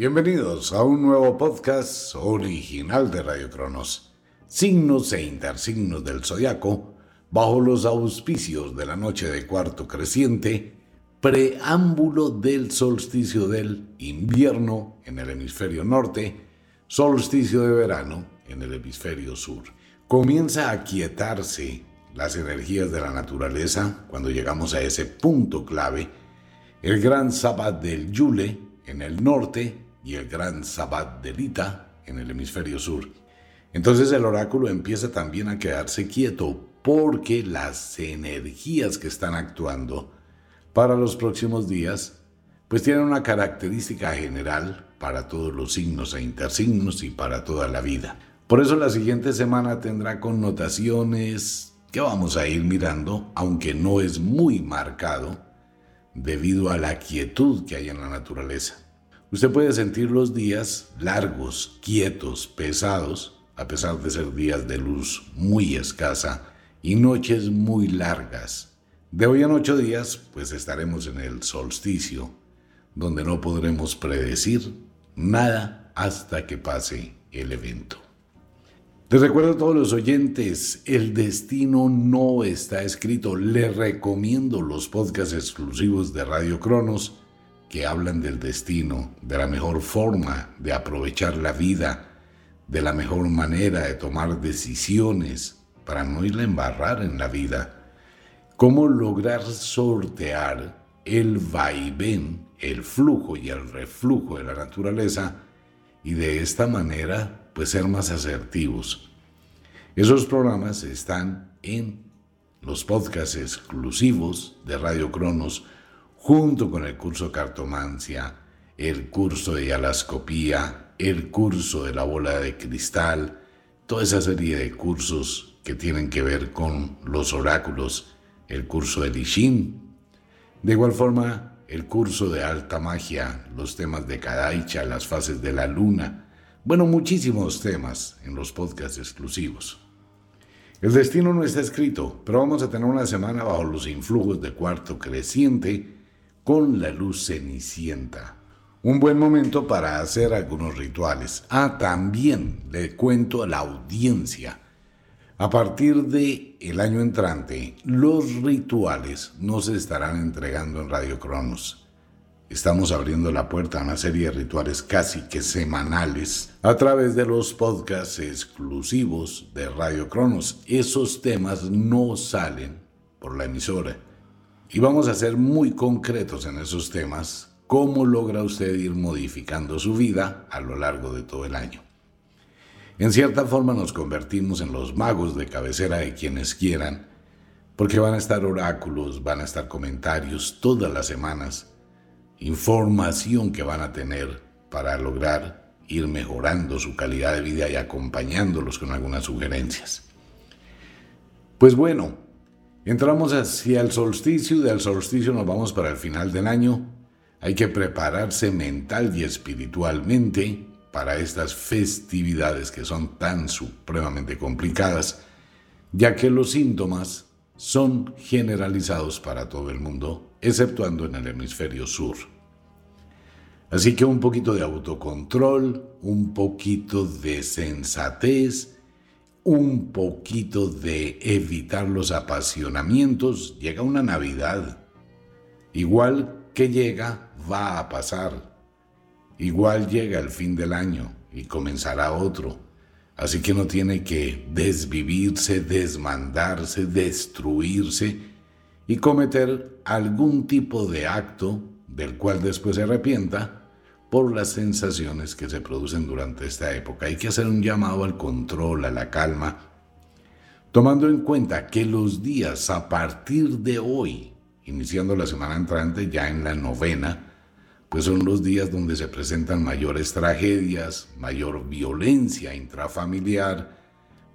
Bienvenidos a un nuevo podcast original de Radio Cronos. Signos e intersignos del zodiaco bajo los auspicios de la noche de cuarto creciente, preámbulo del solsticio del invierno en el hemisferio norte, solsticio de verano en el hemisferio sur. Comienza a quietarse las energías de la naturaleza cuando llegamos a ese punto clave, el gran sabbat del Yule en el norte y el gran sabbat del Ita en el hemisferio sur. Entonces el oráculo empieza también a quedarse quieto porque las energías que están actuando para los próximos días pues tienen una característica general para todos los signos e intersignos y para toda la vida. Por eso la siguiente semana tendrá connotaciones que vamos a ir mirando, aunque no es muy marcado, debido a la quietud que hay en la naturaleza. Usted puede sentir los días largos, quietos, pesados, a pesar de ser días de luz muy escasa y noches muy largas. De hoy en ocho días, pues estaremos en el solsticio, donde no podremos predecir nada hasta que pase el evento. Les recuerdo a todos los oyentes, el destino no está escrito. Les recomiendo los podcasts exclusivos de Radio Cronos que hablan del destino, de la mejor forma de aprovechar la vida, de la mejor manera de tomar decisiones para no irle a embarrar en la vida. Cómo lograr sortear el vaivén, el flujo y el reflujo de la naturaleza y de esta manera pues ser más asertivos. Esos programas están en los podcasts exclusivos de Radio Cronos junto con el curso Cartomancia, el curso de Alascopía, el curso de la bola de cristal, toda esa serie de cursos que tienen que ver con los oráculos, el curso de Lishin. De igual forma, el curso de alta magia, los temas de Kadaicha, las fases de la luna, bueno, muchísimos temas en los podcasts exclusivos. El destino no está escrito, pero vamos a tener una semana bajo los influjos de cuarto creciente con la luz cenicienta. Un buen momento para hacer algunos rituales. Ah, también le cuento a la audiencia. A partir de el año entrante, los rituales no se estarán entregando en Radio Cronos Estamos abriendo la puerta a una serie de rituales casi que semanales a través de los podcasts exclusivos de Radio Cronos. Esos temas no salen por la emisora. Y vamos a ser muy concretos en esos temas. ¿Cómo logra usted ir modificando su vida a lo largo de todo el año? En cierta forma nos convertimos en los magos de cabecera de quienes quieran, porque van a estar oráculos, van a estar comentarios todas las semanas información que van a tener para lograr ir mejorando su calidad de vida y acompañándolos con algunas sugerencias. Pues bueno, entramos hacia el solsticio y del solsticio nos vamos para el final del año. Hay que prepararse mental y espiritualmente para estas festividades que son tan supremamente complicadas, ya que los síntomas son generalizados para todo el mundo, exceptuando en el hemisferio sur. Así que un poquito de autocontrol, un poquito de sensatez, un poquito de evitar los apasionamientos, llega una Navidad. Igual que llega, va a pasar. Igual llega el fin del año y comenzará otro Así que no tiene que desvivirse, desmandarse, destruirse y cometer algún tipo de acto del cual después se arrepienta por las sensaciones que se producen durante esta época. Hay que hacer un llamado al control, a la calma, tomando en cuenta que los días a partir de hoy, iniciando la semana entrante ya en la novena, pues son los días donde se presentan mayores tragedias, mayor violencia intrafamiliar,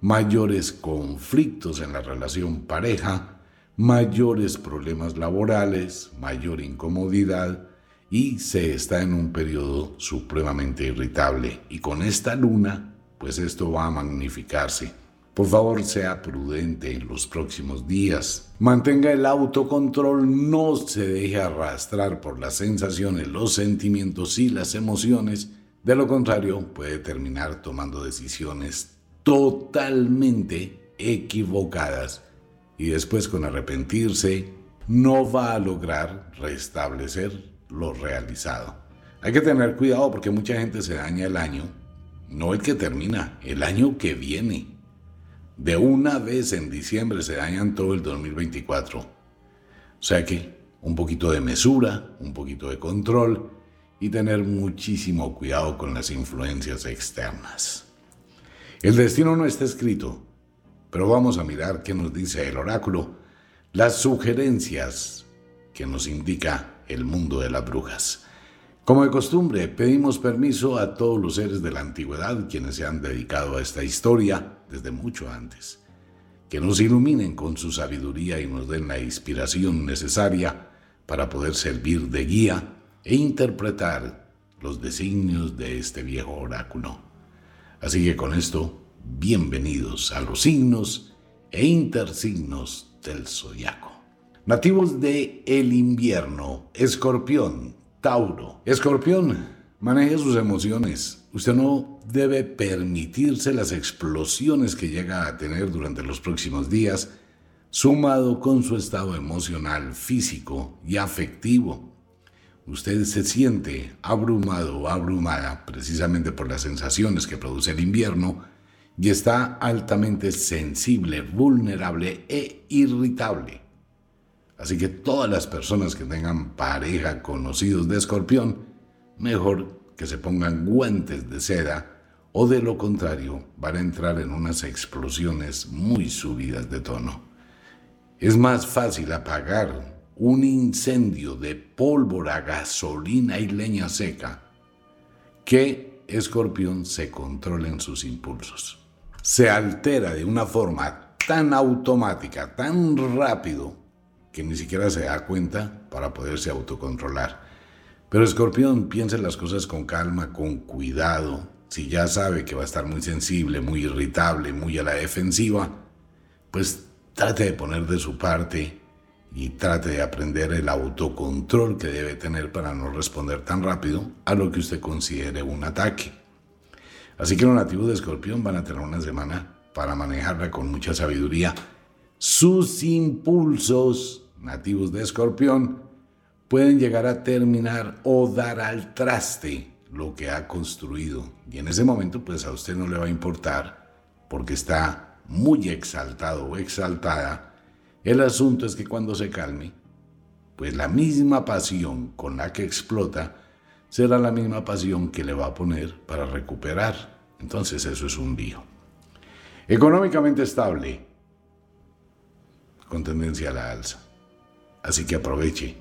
mayores conflictos en la relación pareja, mayores problemas laborales, mayor incomodidad y se está en un periodo supremamente irritable. Y con esta luna, pues esto va a magnificarse. Por favor, sea prudente en los próximos días. Mantenga el autocontrol, no se deje arrastrar por las sensaciones, los sentimientos y las emociones. De lo contrario, puede terminar tomando decisiones totalmente equivocadas y después con arrepentirse no va a lograr restablecer lo realizado. Hay que tener cuidado porque mucha gente se daña el año, no el que termina, el año que viene. De una vez en diciembre se dañan todo el 2024. O sea que un poquito de mesura, un poquito de control y tener muchísimo cuidado con las influencias externas. El destino no está escrito, pero vamos a mirar qué nos dice el oráculo, las sugerencias que nos indica el mundo de las brujas. Como de costumbre, pedimos permiso a todos los seres de la antigüedad quienes se han dedicado a esta historia desde mucho antes, que nos iluminen con su sabiduría y nos den la inspiración necesaria para poder servir de guía e interpretar los designios de este viejo oráculo. Así que con esto bienvenidos a los signos e intersignos del zodiaco. Nativos de el invierno, Escorpión, Tauro. Escorpión, maneje sus emociones. Usted no debe permitirse las explosiones que llega a tener durante los próximos días, sumado con su estado emocional, físico y afectivo. Usted se siente abrumado o abrumada precisamente por las sensaciones que produce el invierno, y está altamente sensible, vulnerable e irritable. Así que todas las personas que tengan pareja conocidos de escorpión, mejor que se pongan guantes de seda o de lo contrario van a entrar en unas explosiones muy subidas de tono. Es más fácil apagar un incendio de pólvora, gasolina y leña seca que escorpión se controle en sus impulsos se altera de una forma tan automática, tan rápido, que ni siquiera se da cuenta para poderse autocontrolar. Pero Escorpión piensa en las cosas con calma, con cuidado. Si ya sabe que va a estar muy sensible, muy irritable, muy a la defensiva, pues trate de poner de su parte y trate de aprender el autocontrol que debe tener para no responder tan rápido a lo que usted considere un ataque. Así que los nativos de Escorpión van a tener una semana para manejarla con mucha sabiduría. Sus impulsos nativos de Escorpión pueden llegar a terminar o dar al traste lo que ha construido. Y en ese momento pues a usted no le va a importar porque está muy exaltado o exaltada. El asunto es que cuando se calme, pues la misma pasión con la que explota será la misma pasión que le va a poner para recuperar. Entonces eso es un lío. Económicamente estable, con tendencia a la alza. Así que aproveche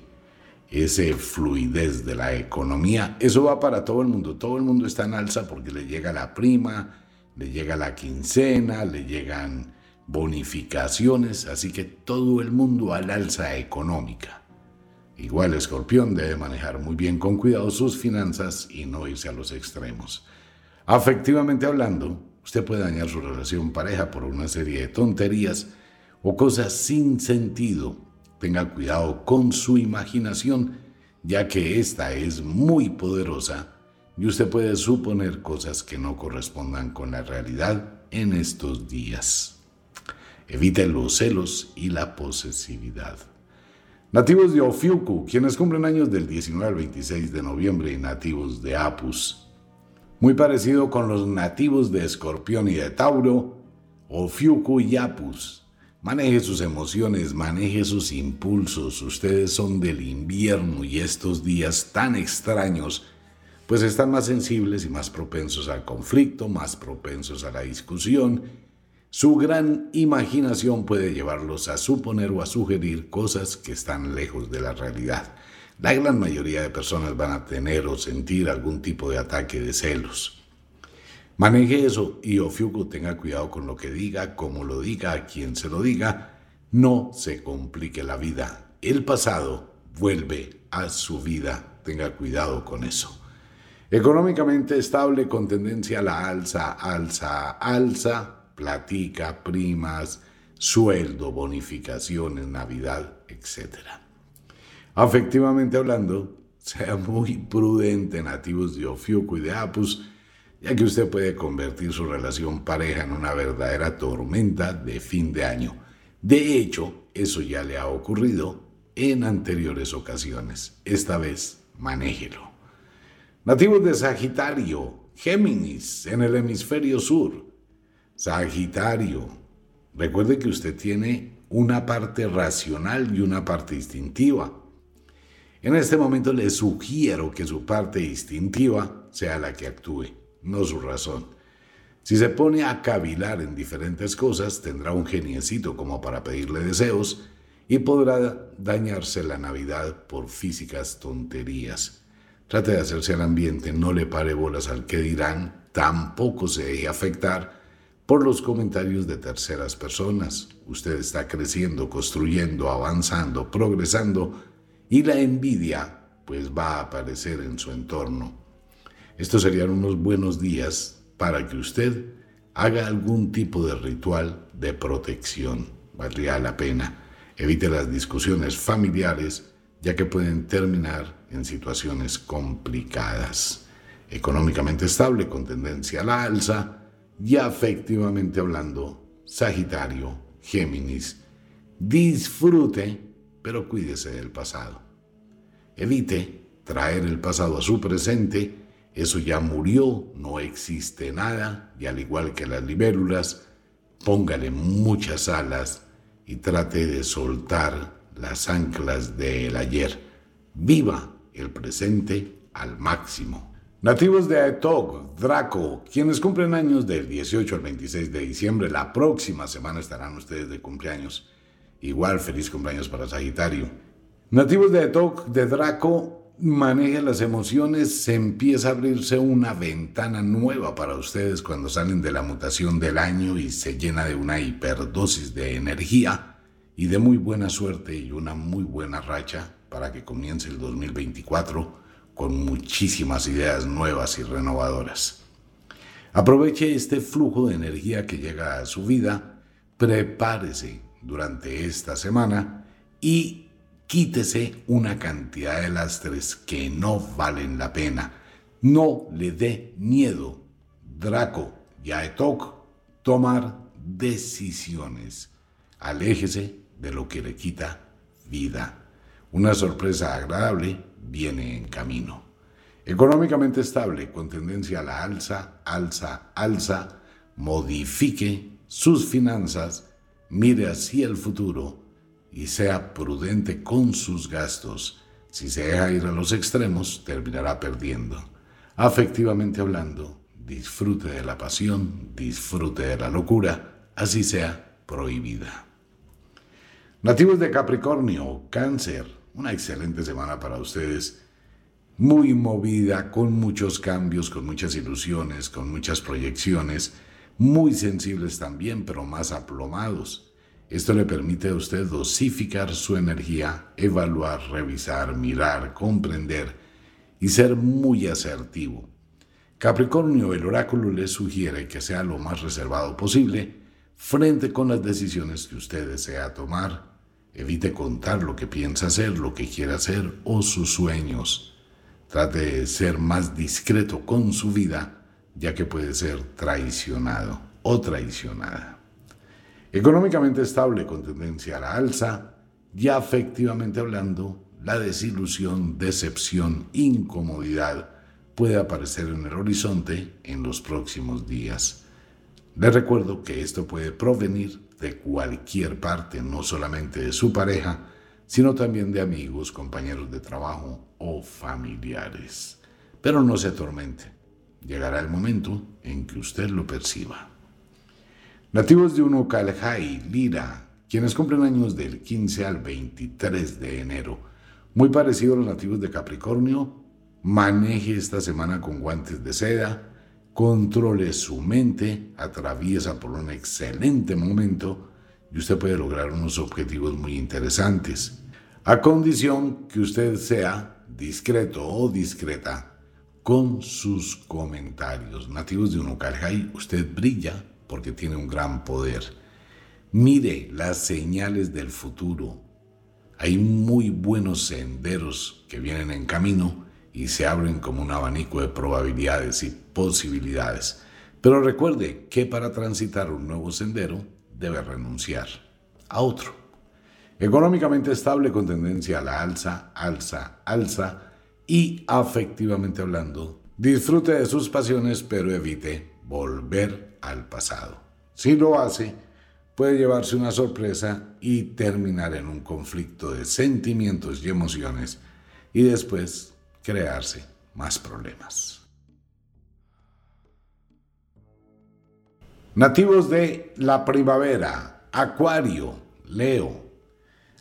ese fluidez de la economía. Eso va para todo el mundo. Todo el mundo está en alza porque le llega la prima, le llega la quincena, le llegan bonificaciones. Así que todo el mundo al alza económica. Igual Escorpión debe manejar muy bien con cuidado sus finanzas y no irse a los extremos. Afectivamente hablando, usted puede dañar su relación pareja por una serie de tonterías o cosas sin sentido. Tenga cuidado con su imaginación, ya que esta es muy poderosa y usted puede suponer cosas que no correspondan con la realidad en estos días. Evite los celos y la posesividad. Nativos de Ofiuku, quienes cumplen años del 19 al 26 de noviembre y nativos de Apus. Muy parecido con los nativos de Escorpión y de Tauro, Ofiuku y Apus. Maneje sus emociones, maneje sus impulsos. Ustedes son del invierno y estos días tan extraños, pues están más sensibles y más propensos al conflicto, más propensos a la discusión su gran imaginación puede llevarlos a suponer o a sugerir cosas que están lejos de la realidad. La gran mayoría de personas van a tener o sentir algún tipo de ataque de celos. Maneje eso y Ofiuco tenga cuidado con lo que diga, como lo diga, a quien se lo diga. No se complique la vida. El pasado vuelve a su vida. Tenga cuidado con eso. Económicamente estable con tendencia a la alza, alza, alza platica, primas, sueldo, bonificaciones, Navidad, etc. Afectivamente hablando, sea muy prudente, nativos de Ofiuco y de Apus, ya que usted puede convertir su relación pareja en una verdadera tormenta de fin de año. De hecho, eso ya le ha ocurrido en anteriores ocasiones. Esta vez, manéjelo. Nativos de Sagitario, Géminis, en el hemisferio sur. Sagitario, recuerde que usted tiene una parte racional y una parte instintiva. En este momento le sugiero que su parte instintiva sea la que actúe, no su razón. Si se pone a cavilar en diferentes cosas, tendrá un geniecito como para pedirle deseos y podrá dañarse la Navidad por físicas tonterías. Trate de hacerse al ambiente, no le pare bolas al que dirán, tampoco se deje afectar por los comentarios de terceras personas. Usted está creciendo, construyendo, avanzando, progresando y la envidia pues va a aparecer en su entorno. Estos serían unos buenos días para que usted haga algún tipo de ritual de protección. Valdría la pena. Evite las discusiones familiares ya que pueden terminar en situaciones complicadas. Económicamente estable con tendencia a la alza y afectivamente hablando, Sagitario, Géminis, disfrute, pero cuídese del pasado. Evite traer el pasado a su presente, eso ya murió, no existe nada, y al igual que las libélulas, póngale muchas alas y trate de soltar las anclas del ayer. Viva el presente al máximo. Nativos de Aetok, Draco, quienes cumplen años del 18 al 26 de diciembre, la próxima semana estarán ustedes de cumpleaños. Igual feliz cumpleaños para Sagitario. Nativos de Aetok, de Draco, manejen las emociones, se empieza a abrirse una ventana nueva para ustedes cuando salen de la mutación del año y se llena de una hiperdosis de energía y de muy buena suerte y una muy buena racha para que comience el 2024 con muchísimas ideas nuevas y renovadoras. Aproveche este flujo de energía que llega a su vida, prepárese durante esta semana y quítese una cantidad de lastres que no valen la pena. No le dé miedo, Draco y Aetok, tomar decisiones. Aléjese de lo que le quita vida. Una sorpresa agradable viene en camino. Económicamente estable, con tendencia a la alza, alza, alza, modifique sus finanzas, mire hacia el futuro y sea prudente con sus gastos. Si se deja ir a los extremos, terminará perdiendo. Afectivamente hablando, disfrute de la pasión, disfrute de la locura, así sea prohibida. Nativos de Capricornio, Cáncer, una excelente semana para ustedes, muy movida, con muchos cambios, con muchas ilusiones, con muchas proyecciones, muy sensibles también, pero más aplomados. Esto le permite a usted dosificar su energía, evaluar, revisar, mirar, comprender y ser muy asertivo. Capricornio, el oráculo le sugiere que sea lo más reservado posible frente con las decisiones que usted desea tomar Evite contar lo que piensa hacer, lo que quiere hacer o sus sueños. Trate de ser más discreto con su vida, ya que puede ser traicionado o traicionada. Económicamente estable con tendencia a la alza, ya afectivamente hablando, la desilusión, decepción, incomodidad puede aparecer en el horizonte en los próximos días. Les recuerdo que esto puede provenir de cualquier parte, no solamente de su pareja, sino también de amigos, compañeros de trabajo o familiares. Pero no se atormente, llegará el momento en que usted lo perciba. Nativos de Unucalhai, Lira, quienes cumplen años del 15 al 23 de enero, muy parecidos a los nativos de Capricornio, maneje esta semana con guantes de seda, controle su mente, atraviesa por un excelente momento y usted puede lograr unos objetivos muy interesantes, a condición que usted sea discreto o discreta con sus comentarios. Nativos de Unucarjay, usted brilla porque tiene un gran poder. Mire las señales del futuro. Hay muy buenos senderos que vienen en camino y se abren como un abanico de probabilidades y posibilidades. Pero recuerde que para transitar un nuevo sendero debe renunciar a otro. Económicamente estable con tendencia a la alza, alza, alza y afectivamente hablando, disfrute de sus pasiones pero evite volver al pasado. Si lo hace, puede llevarse una sorpresa y terminar en un conflicto de sentimientos y emociones y después crearse más problemas. Nativos de la primavera, Acuario, Leo.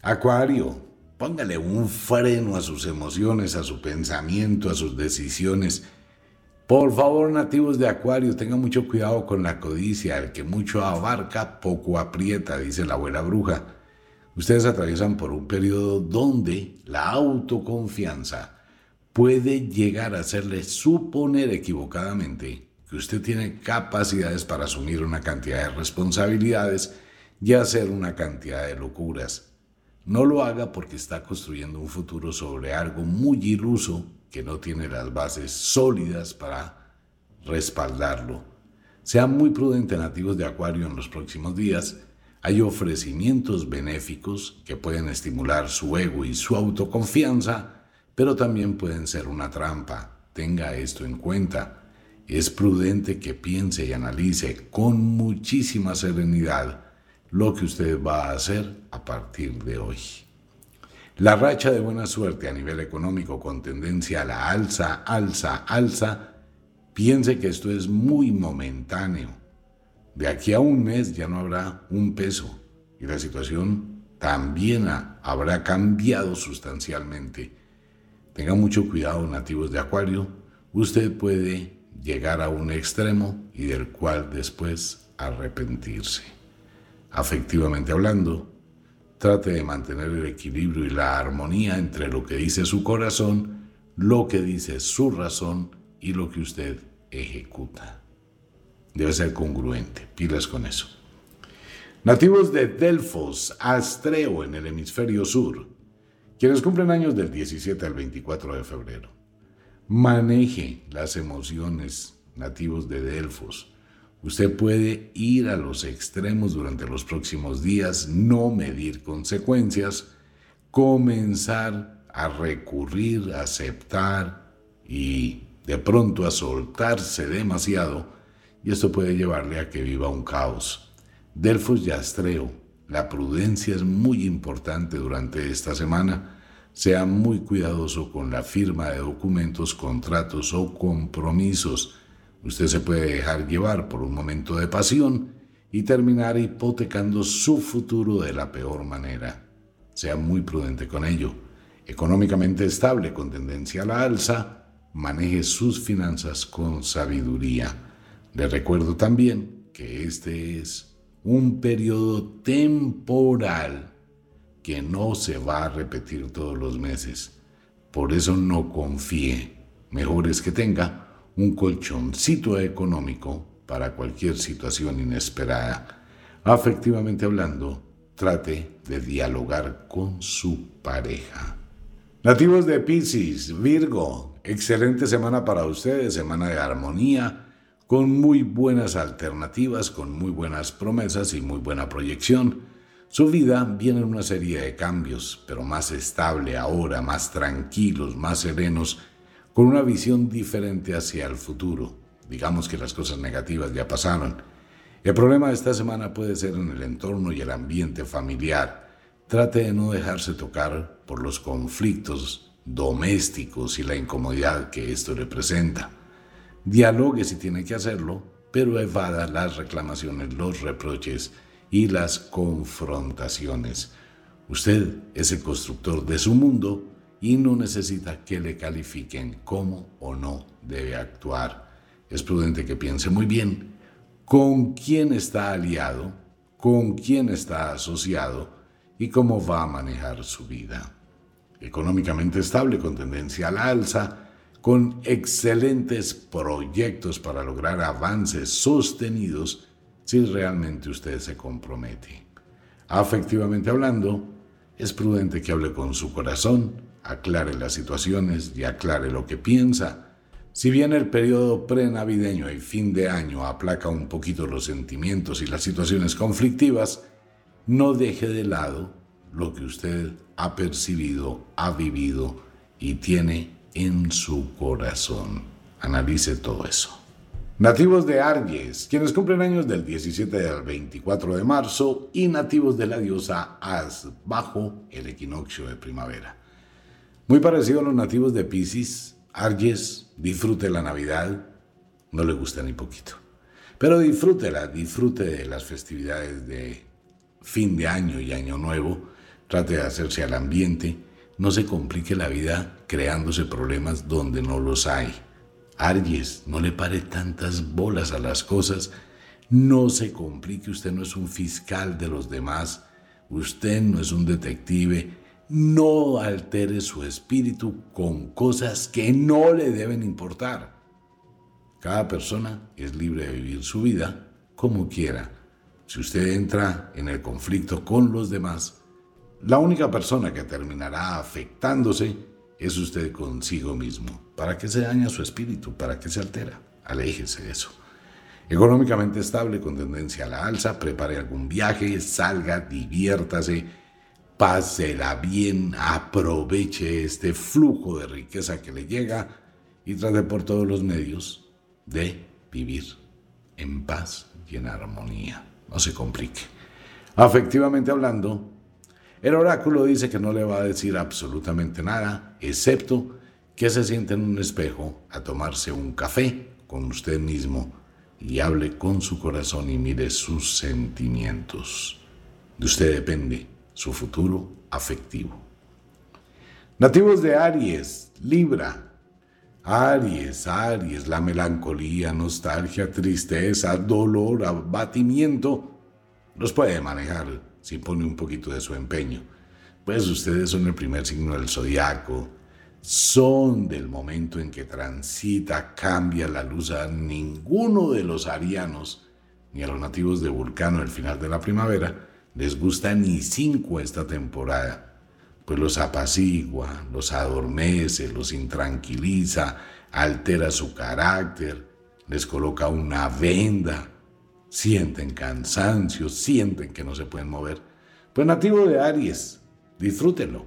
Acuario, póngale un freno a sus emociones, a su pensamiento, a sus decisiones. Por favor, nativos de Acuario, tengan mucho cuidado con la codicia. El que mucho abarca, poco aprieta, dice la abuela bruja. Ustedes atraviesan por un periodo donde la autoconfianza puede llegar a hacerle suponer equivocadamente que usted tiene capacidades para asumir una cantidad de responsabilidades y hacer una cantidad de locuras. No lo haga porque está construyendo un futuro sobre algo muy iluso que no tiene las bases sólidas para respaldarlo. Sean muy prudentes nativos de Acuario en los próximos días. Hay ofrecimientos benéficos que pueden estimular su ego y su autoconfianza pero también pueden ser una trampa. Tenga esto en cuenta. Es prudente que piense y analice con muchísima serenidad lo que usted va a hacer a partir de hoy. La racha de buena suerte a nivel económico con tendencia a la alza, alza, alza, piense que esto es muy momentáneo. De aquí a un mes ya no habrá un peso y la situación también habrá cambiado sustancialmente. Tenga mucho cuidado, nativos de Acuario, usted puede llegar a un extremo y del cual después arrepentirse. Afectivamente hablando, trate de mantener el equilibrio y la armonía entre lo que dice su corazón, lo que dice su razón y lo que usted ejecuta. Debe ser congruente, pilas con eso. Nativos de Delfos, Astreo en el hemisferio sur, quienes cumplen años del 17 al 24 de febrero. Maneje las emociones nativos de Delfos. Usted puede ir a los extremos durante los próximos días, no medir consecuencias, comenzar a recurrir, a aceptar y de pronto a soltarse demasiado, y esto puede llevarle a que viva un caos. Delfos y Astreo la prudencia es muy importante durante esta semana. Sea muy cuidadoso con la firma de documentos, contratos o compromisos. Usted se puede dejar llevar por un momento de pasión y terminar hipotecando su futuro de la peor manera. Sea muy prudente con ello. Económicamente estable con tendencia a la alza, maneje sus finanzas con sabiduría. Le recuerdo también que este es un periodo temporal que no se va a repetir todos los meses. Por eso no confíe. Mejor es que tenga un colchoncito económico para cualquier situación inesperada. Afectivamente hablando, trate de dialogar con su pareja. Nativos de Pisces, Virgo, excelente semana para ustedes, semana de armonía, con muy buenas alternativas, con muy buenas promesas y muy buena proyección. Su vida viene en una serie de cambios, pero más estable ahora, más tranquilos, más serenos, con una visión diferente hacia el futuro. Digamos que las cosas negativas ya pasaron. El problema de esta semana puede ser en el entorno y el ambiente familiar. Trate de no dejarse tocar por los conflictos domésticos y la incomodidad que esto representa. Dialogue si tiene que hacerlo, pero evada las reclamaciones, los reproches y las confrontaciones. Usted es el constructor de su mundo y no necesita que le califiquen cómo o no debe actuar. Es prudente que piense muy bien con quién está aliado, con quién está asociado y cómo va a manejar su vida. Económicamente estable con tendencia a la alza, con excelentes proyectos para lograr avances sostenidos si realmente usted se compromete. Afectivamente hablando, es prudente que hable con su corazón, aclare las situaciones y aclare lo que piensa. Si bien el periodo prenavideño y fin de año aplaca un poquito los sentimientos y las situaciones conflictivas, no deje de lado lo que usted ha percibido, ha vivido y tiene en su corazón. Analice todo eso. Nativos de Aries, quienes cumplen años del 17 al 24 de marzo, y nativos de la diosa As, bajo el equinoccio de primavera. Muy parecido a los nativos de Pisces, Aries disfrute la Navidad, no le gusta ni poquito. Pero disfrútela, disfrute de las festividades de fin de año y año nuevo, trate de hacerse al ambiente, no se complique la vida creándose problemas donde no los hay. Aries, no le pare tantas bolas a las cosas, no se complique, usted no es un fiscal de los demás, usted no es un detective, no altere su espíritu con cosas que no le deben importar. Cada persona es libre de vivir su vida como quiera. Si usted entra en el conflicto con los demás, la única persona que terminará afectándose es usted consigo mismo. ¿Para qué se daña su espíritu? ¿Para qué se altera? Aléjese de eso. Económicamente estable, con tendencia a la alza, prepare algún viaje, salga, diviértase, pásela bien, aproveche este flujo de riqueza que le llega y trate por todos los medios de vivir en paz y en armonía. No se complique. Afectivamente hablando, el oráculo dice que no le va a decir absolutamente nada, excepto que se siente en un espejo a tomarse un café con usted mismo y hable con su corazón y mire sus sentimientos. De usted depende su futuro afectivo. Nativos de Aries, Libra. Aries, Aries, la melancolía, nostalgia, tristeza, dolor, abatimiento, los puede manejar si pone un poquito de su empeño. Pues ustedes son el primer signo del zodiaco, son del momento en que transita, cambia la luz a ninguno de los arianos, ni a los nativos de Vulcano el final de la primavera, les gusta ni cinco esta temporada, pues los apacigua, los adormece, los intranquiliza, altera su carácter, les coloca una venda, sienten cansancio, sienten que no se pueden mover. Pues nativo de Aries, disfrútenlo.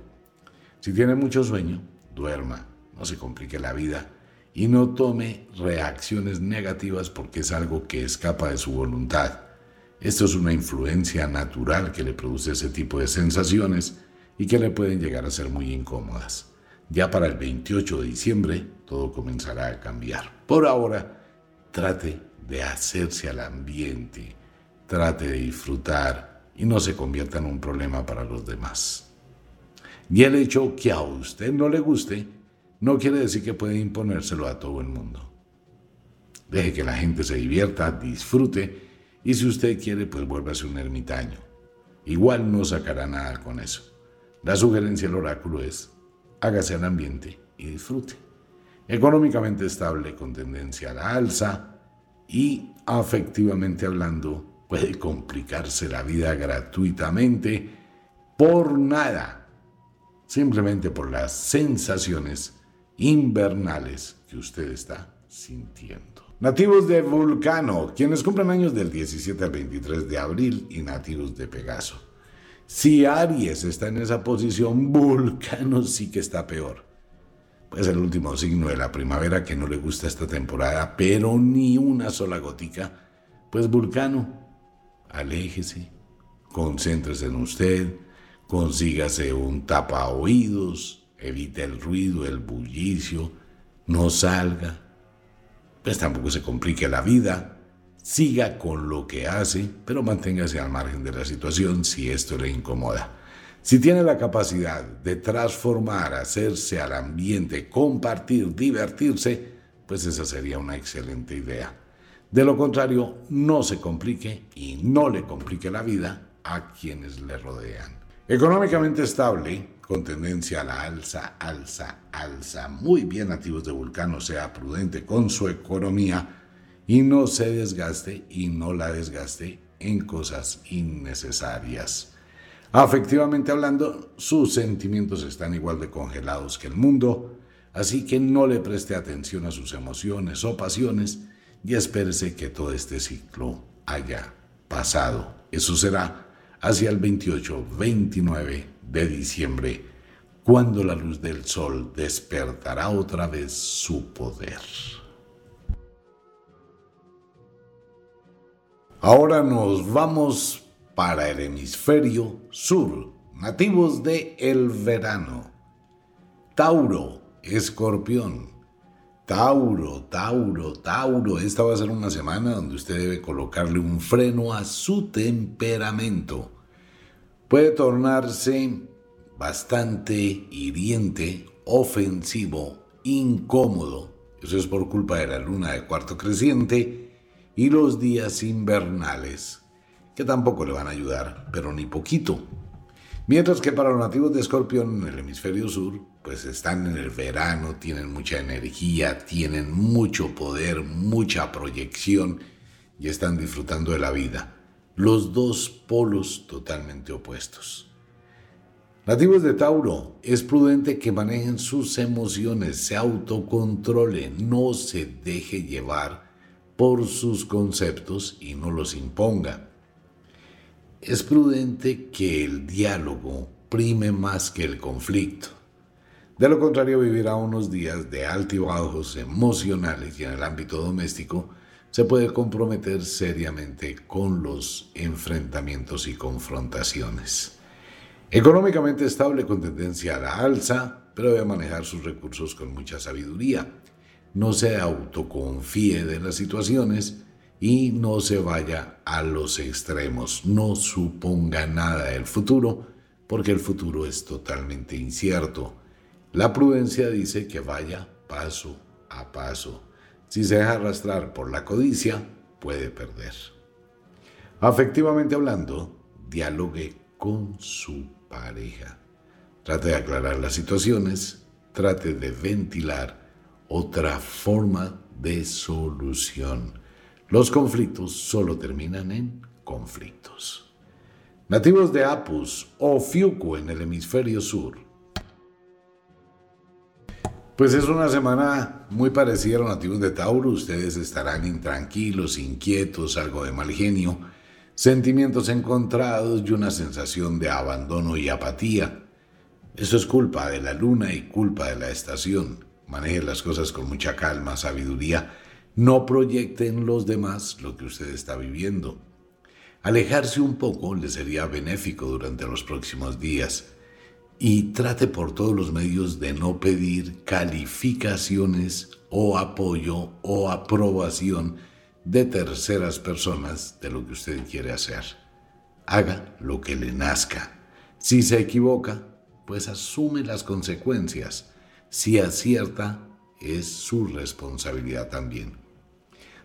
Si tiene mucho sueño, duerma, no se complique la vida y no tome reacciones negativas porque es algo que escapa de su voluntad. Esto es una influencia natural que le produce ese tipo de sensaciones y que le pueden llegar a ser muy incómodas. Ya para el 28 de diciembre todo comenzará a cambiar. Por ahora, trate de hacerse al ambiente, trate de disfrutar y no se convierta en un problema para los demás. Y el hecho que a usted no le guste no quiere decir que puede imponérselo a todo el mundo. Deje que la gente se divierta, disfrute y si usted quiere pues vuélvase un ermitaño. Igual no sacará nada con eso. La sugerencia del oráculo es hágase al ambiente y disfrute. Económicamente estable con tendencia a la alza, y afectivamente hablando puede complicarse la vida gratuitamente por nada, simplemente por las sensaciones invernales que usted está sintiendo. Nativos de Vulcano, quienes cumplen años del 17 al 23 de abril y nativos de Pegaso. Si Aries está en esa posición, Vulcano sí que está peor. Es el último signo de la primavera que no le gusta esta temporada, pero ni una sola gotica, pues Vulcano, aléjese, concéntrese en usted, consígase un tapa oídos, evite el ruido, el bullicio, no salga, pues tampoco se complique la vida, siga con lo que hace, pero manténgase al margen de la situación si esto le incomoda. Si tiene la capacidad de transformar, hacerse al ambiente, compartir, divertirse, pues esa sería una excelente idea. De lo contrario, no se complique y no le complique la vida a quienes le rodean. Económicamente estable, con tendencia a la alza, alza, alza, muy bien nativos de Vulcano, sea prudente con su economía y no se desgaste y no la desgaste en cosas innecesarias. Afectivamente hablando, sus sentimientos están igual de congelados que el mundo, así que no le preste atención a sus emociones o pasiones y espérese que todo este ciclo haya pasado. Eso será hacia el 28-29 de diciembre, cuando la luz del sol despertará otra vez su poder. Ahora nos vamos para el hemisferio sur, nativos de el verano. Tauro, escorpión. Tauro, Tauro, Tauro. Esta va a ser una semana donde usted debe colocarle un freno a su temperamento. Puede tornarse bastante hiriente, ofensivo, incómodo. Eso es por culpa de la luna de cuarto creciente y los días invernales, que tampoco le van a ayudar, pero ni poquito. Mientras que para los nativos de Escorpión en el hemisferio sur, pues están en el verano, tienen mucha energía, tienen mucho poder, mucha proyección y están disfrutando de la vida. Los dos polos totalmente opuestos. Nativos de Tauro, es prudente que manejen sus emociones, se autocontrole, no se deje llevar por sus conceptos y no los imponga. Es prudente que el diálogo prime más que el conflicto. De lo contrario, vivirá unos días de altibajos emocionales y en el ámbito doméstico se puede comprometer seriamente con los enfrentamientos y confrontaciones. Económicamente estable con tendencia a la alza, pero debe manejar sus recursos con mucha sabiduría no se autoconfíe de las situaciones y no se vaya a los extremos, no suponga nada del futuro, porque el futuro es totalmente incierto. La prudencia dice que vaya paso a paso. Si se deja arrastrar por la codicia, puede perder. Afectivamente hablando, dialogue con su pareja. Trate de aclarar las situaciones, trate de ventilar otra forma de solución. Los conflictos solo terminan en conflictos. Nativos de Apus o Fiuco en el hemisferio sur. Pues es una semana muy parecida a los nativos de Tauro. Ustedes estarán intranquilos, inquietos, algo de mal genio, sentimientos encontrados y una sensación de abandono y apatía. Eso es culpa de la luna y culpa de la estación manejen las cosas con mucha calma, sabiduría, no proyecten los demás lo que usted está viviendo. Alejarse un poco le sería benéfico durante los próximos días y trate por todos los medios de no pedir calificaciones o apoyo o aprobación de terceras personas de lo que usted quiere hacer. Haga lo que le nazca. Si se equivoca, pues asume las consecuencias si acierta, es su responsabilidad también.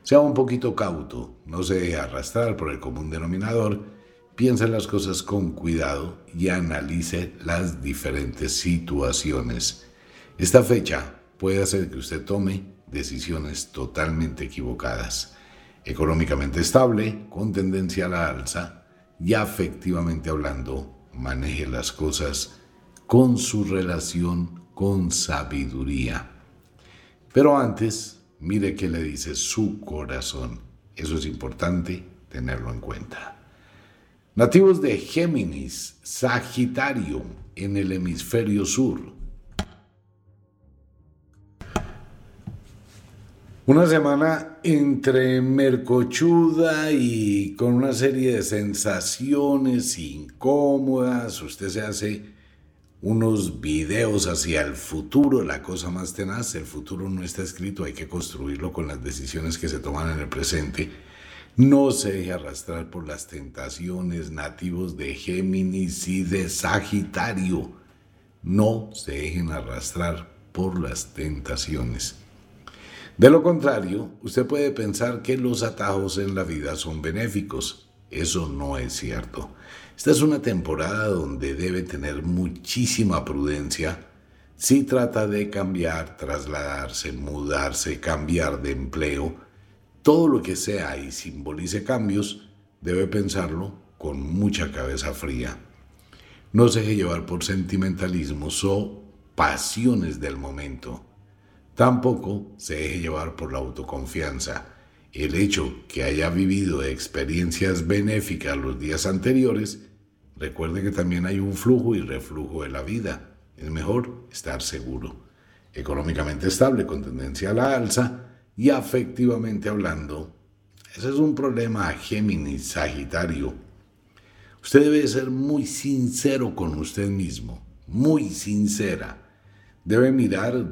Sea un poquito cauto, no se deje arrastrar por el común denominador, piense las cosas con cuidado y analice las diferentes situaciones. Esta fecha puede hacer que usted tome decisiones totalmente equivocadas. Económicamente estable, con tendencia a la alza y afectivamente hablando, maneje las cosas con su relación con sabiduría. Pero antes, mire qué le dice su corazón. Eso es importante tenerlo en cuenta. Nativos de Géminis, Sagitario, en el hemisferio sur. Una semana entre mercochuda y con una serie de sensaciones incómodas. Usted se hace unos videos hacia el futuro, la cosa más tenaz, el futuro no está escrito, hay que construirlo con las decisiones que se toman en el presente. No se deje arrastrar por las tentaciones nativos de Géminis y de Sagitario. No se dejen arrastrar por las tentaciones. De lo contrario, usted puede pensar que los atajos en la vida son benéficos. Eso no es cierto. Esta es una temporada donde debe tener muchísima prudencia si trata de cambiar, trasladarse, mudarse, cambiar de empleo. Todo lo que sea y simbolice cambios, debe pensarlo con mucha cabeza fría. No se deje llevar por sentimentalismos o pasiones del momento. Tampoco se deje llevar por la autoconfianza. El hecho que haya vivido experiencias benéficas los días anteriores, recuerde que también hay un flujo y reflujo de la vida. Es mejor estar seguro. Económicamente estable con tendencia a la alza y afectivamente hablando, ese es un problema Géminis, Sagitario. Usted debe ser muy sincero con usted mismo, muy sincera. Debe mirar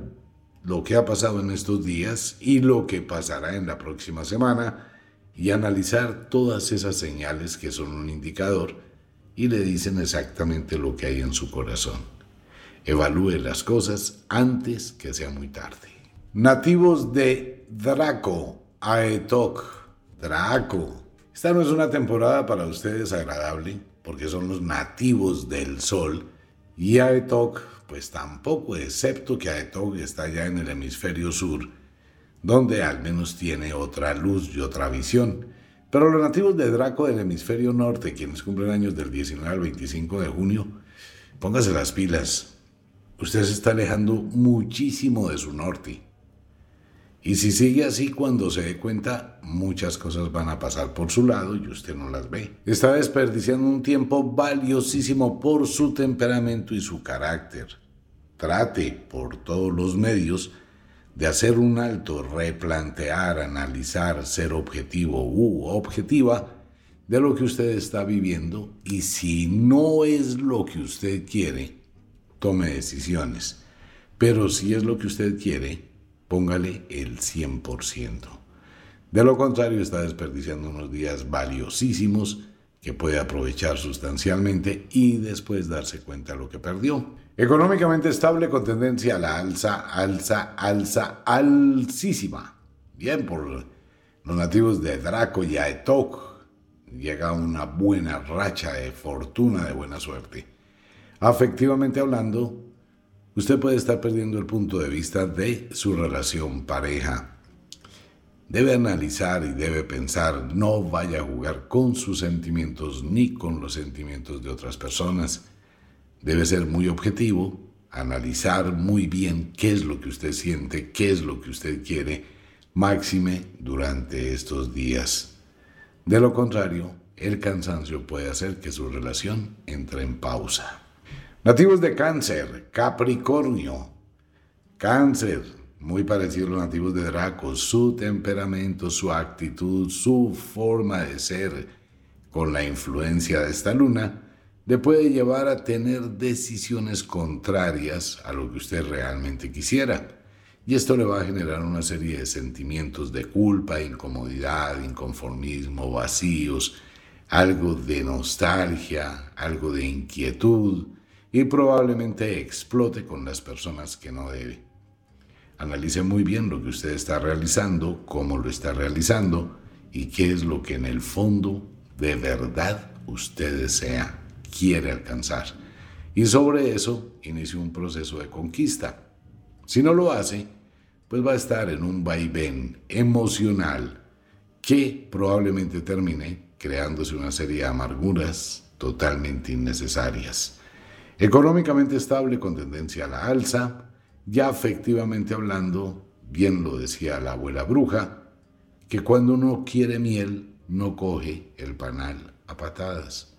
lo que ha pasado en estos días y lo que pasará en la próxima semana y analizar todas esas señales que son un indicador y le dicen exactamente lo que hay en su corazón. Evalúe las cosas antes que sea muy tarde. Nativos de Draco, Aetok, Draco. Esta no es una temporada para ustedes agradable porque son los nativos del sol y Aetok pues tampoco, excepto que Aetok está ya en el hemisferio sur, donde al menos tiene otra luz y otra visión. Pero los nativos de Draco del hemisferio norte, quienes cumplen años del 19 al 25 de junio, póngase las pilas. Usted se está alejando muchísimo de su norte. Y si sigue así, cuando se dé cuenta, muchas cosas van a pasar por su lado y usted no las ve. Está desperdiciando un tiempo valiosísimo por su temperamento y su carácter. Trate por todos los medios de hacer un alto, replantear, analizar, ser objetivo u objetiva de lo que usted está viviendo y si no es lo que usted quiere, tome decisiones. Pero si es lo que usted quiere, póngale el 100%. De lo contrario, está desperdiciando unos días valiosísimos que puede aprovechar sustancialmente y después darse cuenta de lo que perdió. Económicamente estable con tendencia a la alza, alza, alza, alcísima. Bien, por los nativos de Draco y Aetok llega una buena racha de fortuna, de buena suerte. Afectivamente hablando, usted puede estar perdiendo el punto de vista de su relación pareja. Debe analizar y debe pensar, no vaya a jugar con sus sentimientos ni con los sentimientos de otras personas. Debe ser muy objetivo, analizar muy bien qué es lo que usted siente, qué es lo que usted quiere, máxime durante estos días. De lo contrario, el cansancio puede hacer que su relación entre en pausa. Nativos de cáncer, Capricornio. Cáncer, muy parecido a los nativos de Draco, su temperamento, su actitud, su forma de ser, con la influencia de esta luna, le puede llevar a tener decisiones contrarias a lo que usted realmente quisiera. Y esto le va a generar una serie de sentimientos de culpa, incomodidad, inconformismo, vacíos, algo de nostalgia, algo de inquietud, y probablemente explote con las personas que no debe. Analice muy bien lo que usted está realizando, cómo lo está realizando y qué es lo que en el fondo de verdad usted desea, quiere alcanzar. Y sobre eso inicie un proceso de conquista. Si no lo hace, pues va a estar en un vaivén emocional que probablemente termine creándose una serie de amarguras totalmente innecesarias. Económicamente estable con tendencia a la alza, ya efectivamente hablando, bien lo decía la abuela bruja, que cuando uno quiere miel no coge el panal a patadas.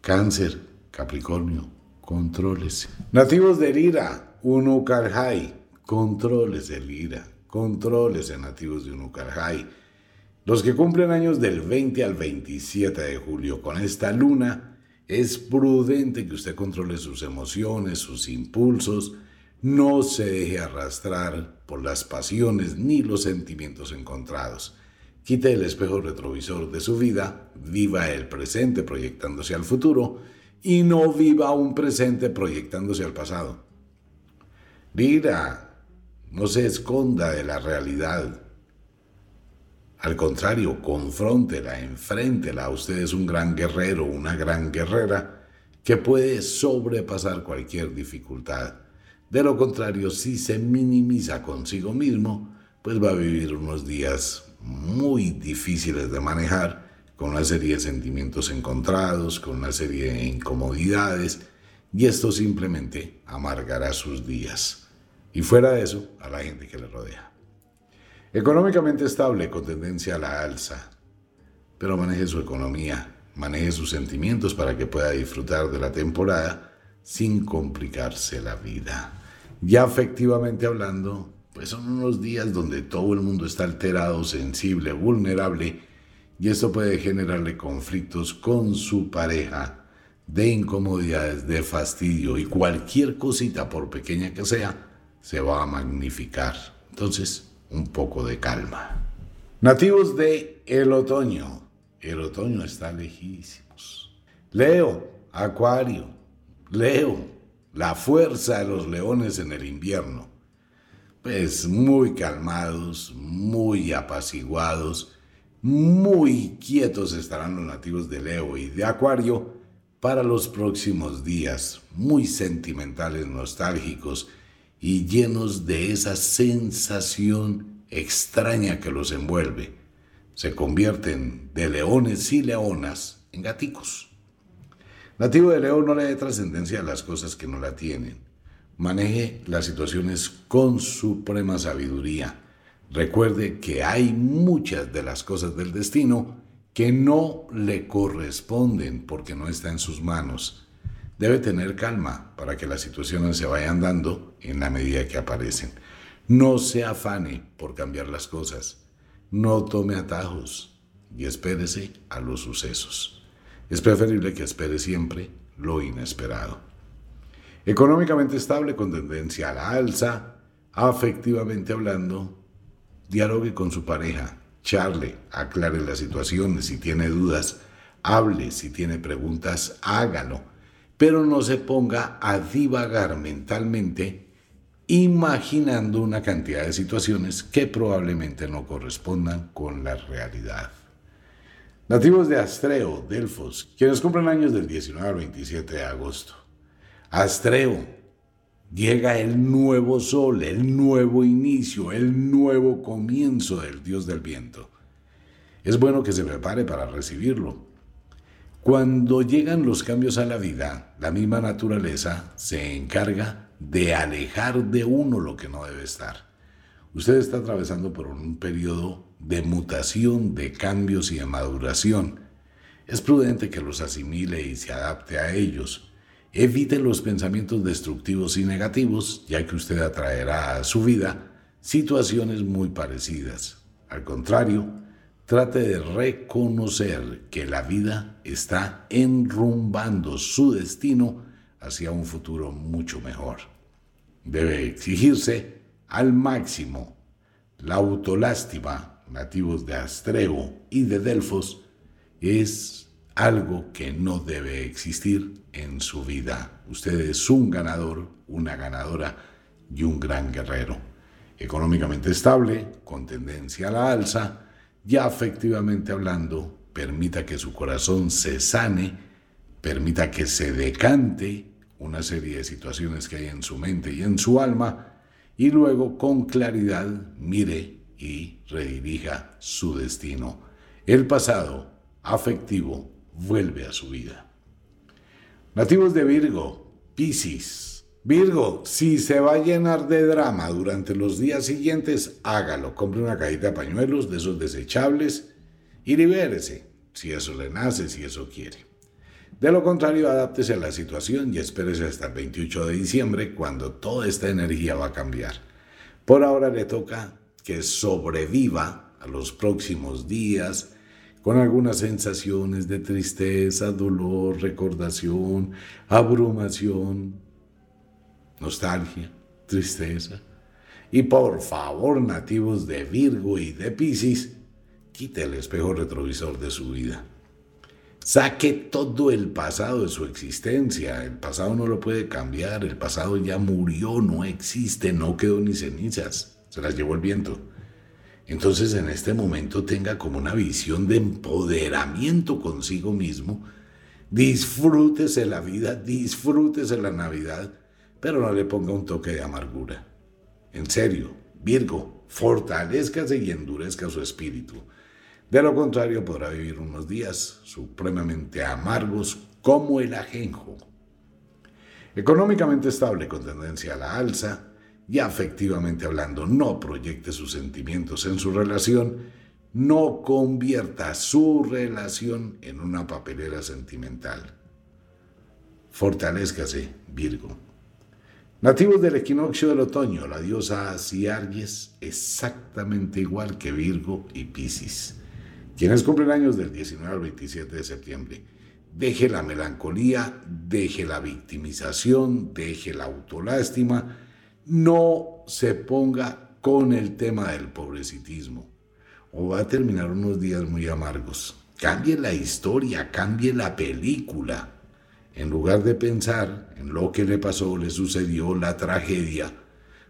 Cáncer, Capricornio, controles. Nativos de Lira, Unucarjay, controles de Lira, controles de nativos de Unucarjay. Los que cumplen años del 20 al 27 de julio con esta luna, es prudente que usted controle sus emociones, sus impulsos, no se deje arrastrar por las pasiones ni los sentimientos encontrados. Quite el espejo retrovisor de su vida, viva el presente proyectándose al futuro y no viva un presente proyectándose al pasado. Mira, no se esconda de la realidad. Al contrario, confróntela, enfréntela. Usted es un gran guerrero, una gran guerrera que puede sobrepasar cualquier dificultad. De lo contrario, si se minimiza consigo mismo, pues va a vivir unos días muy difíciles de manejar, con una serie de sentimientos encontrados, con una serie de incomodidades, y esto simplemente amargará sus días. Y fuera de eso, a la gente que le rodea. Económicamente estable, con tendencia a la alza, pero maneje su economía, maneje sus sentimientos para que pueda disfrutar de la temporada sin complicarse la vida. Ya efectivamente hablando, pues son unos días donde todo el mundo está alterado, sensible, vulnerable, y esto puede generarle conflictos con su pareja, de incomodidades, de fastidio, y cualquier cosita, por pequeña que sea, se va a magnificar. Entonces, un poco de calma. Nativos de el otoño. El otoño está lejísimos. Leo, Acuario, Leo, la fuerza de los leones en el invierno pues muy calmados, muy apaciguados, muy quietos estarán los nativos de Leo y de Acuario para los próximos días, muy sentimentales, nostálgicos y llenos de esa sensación extraña que los envuelve. Se convierten de leones y leonas en gaticos. Nativo de Leo no le dé trascendencia a las cosas que no la tienen maneje las situaciones con suprema sabiduría. Recuerde que hay muchas de las cosas del destino que no le corresponden porque no está en sus manos. Debe tener calma para que las situaciones se vayan dando en la medida que aparecen. No se afane por cambiar las cosas. No tome atajos y espérese a los sucesos. Es preferible que espere siempre lo inesperado. Económicamente estable con tendencia a la alza, afectivamente hablando, dialogue con su pareja, charle, aclare las situaciones, si tiene dudas, hable, si tiene preguntas, hágalo, pero no se ponga a divagar mentalmente imaginando una cantidad de situaciones que probablemente no correspondan con la realidad. Nativos de Astreo, Delfos, quienes cumplen años del 19 al 27 de agosto. Astreo, llega el nuevo sol, el nuevo inicio, el nuevo comienzo del Dios del viento. Es bueno que se prepare para recibirlo. Cuando llegan los cambios a la vida, la misma naturaleza se encarga de alejar de uno lo que no debe estar. Usted está atravesando por un periodo de mutación, de cambios y de maduración. Es prudente que los asimile y se adapte a ellos Evite los pensamientos destructivos y negativos, ya que usted atraerá a su vida situaciones muy parecidas. Al contrario, trate de reconocer que la vida está enrumbando su destino hacia un futuro mucho mejor. Debe exigirse al máximo la autolástima, nativos de Astreo y de Delfos, es algo que no debe existir en su vida. Usted es un ganador, una ganadora y un gran guerrero. Económicamente estable, con tendencia a la alza, ya afectivamente hablando, permita que su corazón se sane, permita que se decante una serie de situaciones que hay en su mente y en su alma, y luego con claridad mire y redirija su destino. El pasado afectivo vuelve a su vida. Nativos de Virgo, Piscis. Virgo, si se va a llenar de drama durante los días siguientes, hágalo. Compre una cajita de pañuelos de esos desechables y libérese, si eso le nace, si eso quiere. De lo contrario, adáptese a la situación y espérese hasta el 28 de diciembre, cuando toda esta energía va a cambiar. Por ahora le toca que sobreviva a los próximos días, con algunas sensaciones de tristeza, dolor, recordación, abrumación, nostalgia, tristeza. Y por favor, nativos de Virgo y de Piscis, quite el espejo retrovisor de su vida. Saque todo el pasado de su existencia. El pasado no lo puede cambiar. El pasado ya murió, no existe, no quedó ni cenizas. Se las llevó el viento. Entonces en este momento tenga como una visión de empoderamiento consigo mismo. Disfrútese la vida, disfrútese la Navidad, pero no le ponga un toque de amargura. En serio, Virgo, fortalezcase y endurezca su espíritu. De lo contrario, podrá vivir unos días supremamente amargos como el ajenjo. Económicamente estable con tendencia a la alza y afectivamente hablando, no proyecte sus sentimientos en su relación, no convierta su relación en una papelera sentimental. Fortalezcase, Virgo. Nativos del equinoccio del otoño, la diosa Asiargues, exactamente igual que Virgo y Piscis. Quienes cumplen años del 19 al 27 de septiembre. Deje la melancolía, deje la victimización, deje la autolástima, no se ponga con el tema del pobrecitismo o va a terminar unos días muy amargos. Cambie la historia, cambie la película. En lugar de pensar en lo que le pasó, le sucedió, la tragedia,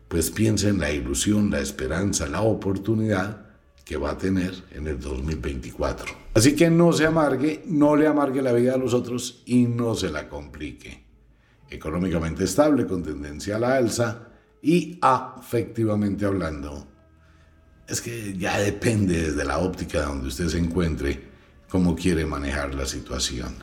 pues piensa en la ilusión, la esperanza, la oportunidad que va a tener en el 2024. Así que no se amargue, no le amargue la vida a los otros y no se la complique. Económicamente estable, con tendencia a la alza y afectivamente hablando, es que ya depende desde la óptica donde usted se encuentre cómo quiere manejar la situación.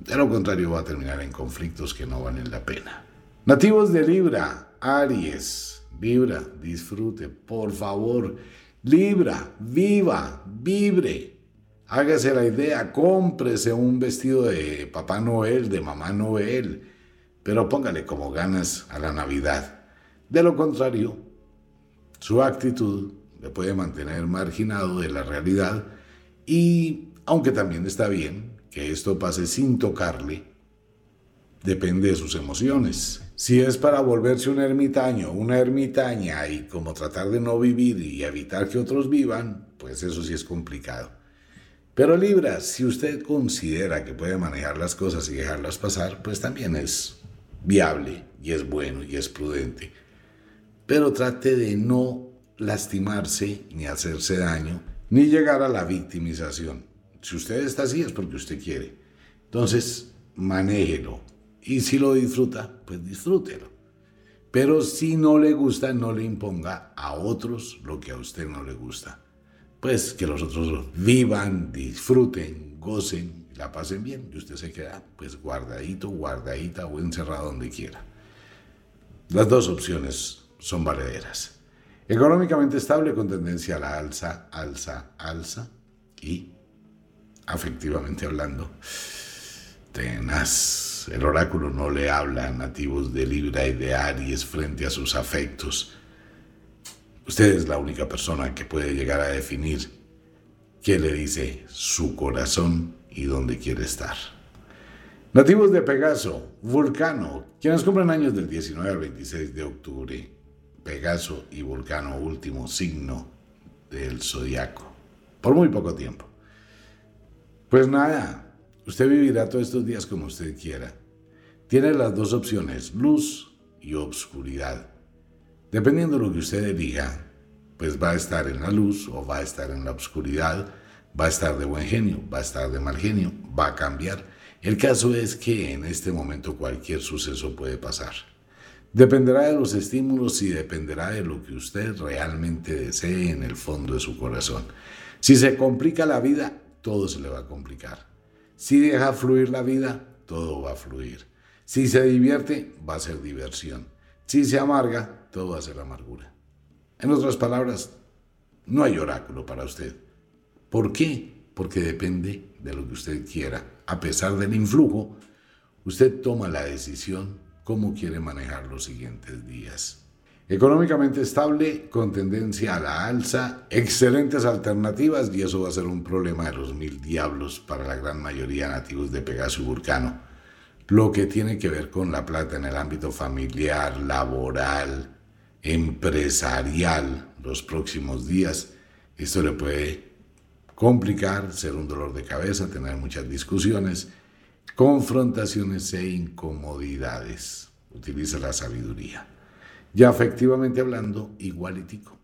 De lo contrario va a terminar en conflictos que no valen la pena. Nativos de Libra, Aries, vibra, disfrute, por favor. Libra, viva, vibre. Hágase la idea, cómprese un vestido de Papá Noel, de Mamá Noel, pero póngale como ganas a la Navidad. De lo contrario, su actitud le puede mantener marginado de la realidad y, aunque también está bien, que esto pase sin tocarle depende de sus emociones. Si es para volverse un ermitaño, una ermitaña y como tratar de no vivir y evitar que otros vivan, pues eso sí es complicado. Pero Libra, si usted considera que puede manejar las cosas y dejarlas pasar, pues también es viable y es bueno y es prudente. Pero trate de no lastimarse ni hacerse daño, ni llegar a la victimización. Si usted está así es porque usted quiere. Entonces, manéjelo. Y si lo disfruta, pues disfrútelo. Pero si no le gusta, no le imponga a otros lo que a usted no le gusta. Pues que los otros vivan, disfruten, gocen, la pasen bien y usted se queda pues guardadito, guardadita o encerrado donde quiera. Las dos opciones son valederas. Económicamente estable con tendencia a la alza, alza, alza y afectivamente hablando, tenaz. El oráculo no le habla a nativos de Libra y de Aries frente a sus afectos. Usted es la única persona que puede llegar a definir qué le dice su corazón y dónde quiere estar. Nativos de Pegaso, Vulcano, quienes cumplen años del 19 al 26 de octubre. Pegaso y Vulcano, último signo del zodiaco, por muy poco tiempo. Pues nada, usted vivirá todos estos días como usted quiera. Tiene las dos opciones, luz y obscuridad. Dependiendo de lo que usted diga, pues va a estar en la luz o va a estar en la obscuridad, va a estar de buen genio, va a estar de mal genio, va a cambiar. El caso es que en este momento cualquier suceso puede pasar. Dependerá de los estímulos y dependerá de lo que usted realmente desee en el fondo de su corazón. Si se complica la vida, todo se le va a complicar. Si deja fluir la vida, todo va a fluir. Si se divierte, va a ser diversión. Si se amarga, todo va a ser amargura. En otras palabras, no hay oráculo para usted. ¿Por qué? Porque depende de lo que usted quiera. A pesar del influjo, usted toma la decisión cómo quiere manejar los siguientes días. Económicamente estable, con tendencia a la alza, excelentes alternativas y eso va a ser un problema de los mil diablos para la gran mayoría nativos de Pegaso y Vulcano. Lo que tiene que ver con la plata en el ámbito familiar, laboral, empresarial, los próximos días, esto le puede complicar, ser un dolor de cabeza, tener muchas discusiones, confrontaciones e incomodidades. Utiliza la sabiduría. Ya efectivamente hablando, igualitico,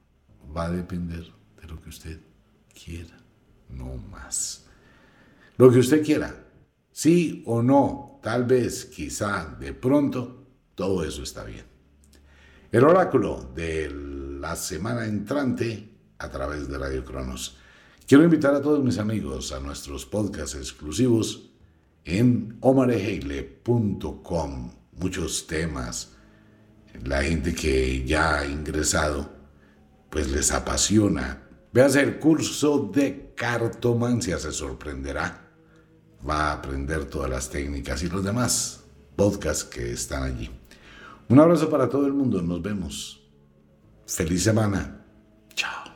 va a depender de lo que usted quiera, no más. Lo que usted quiera, sí o no, tal vez, quizá, de pronto, todo eso está bien. El oráculo del la semana entrante a través de Radio Cronos. Quiero invitar a todos mis amigos a nuestros podcasts exclusivos en omareheile.com. Muchos temas. La gente que ya ha ingresado, pues les apasiona. Veas el curso de cartomancia, se sorprenderá. Va a aprender todas las técnicas y los demás podcasts que están allí. Un abrazo para todo el mundo, nos vemos. Feliz semana. Chao.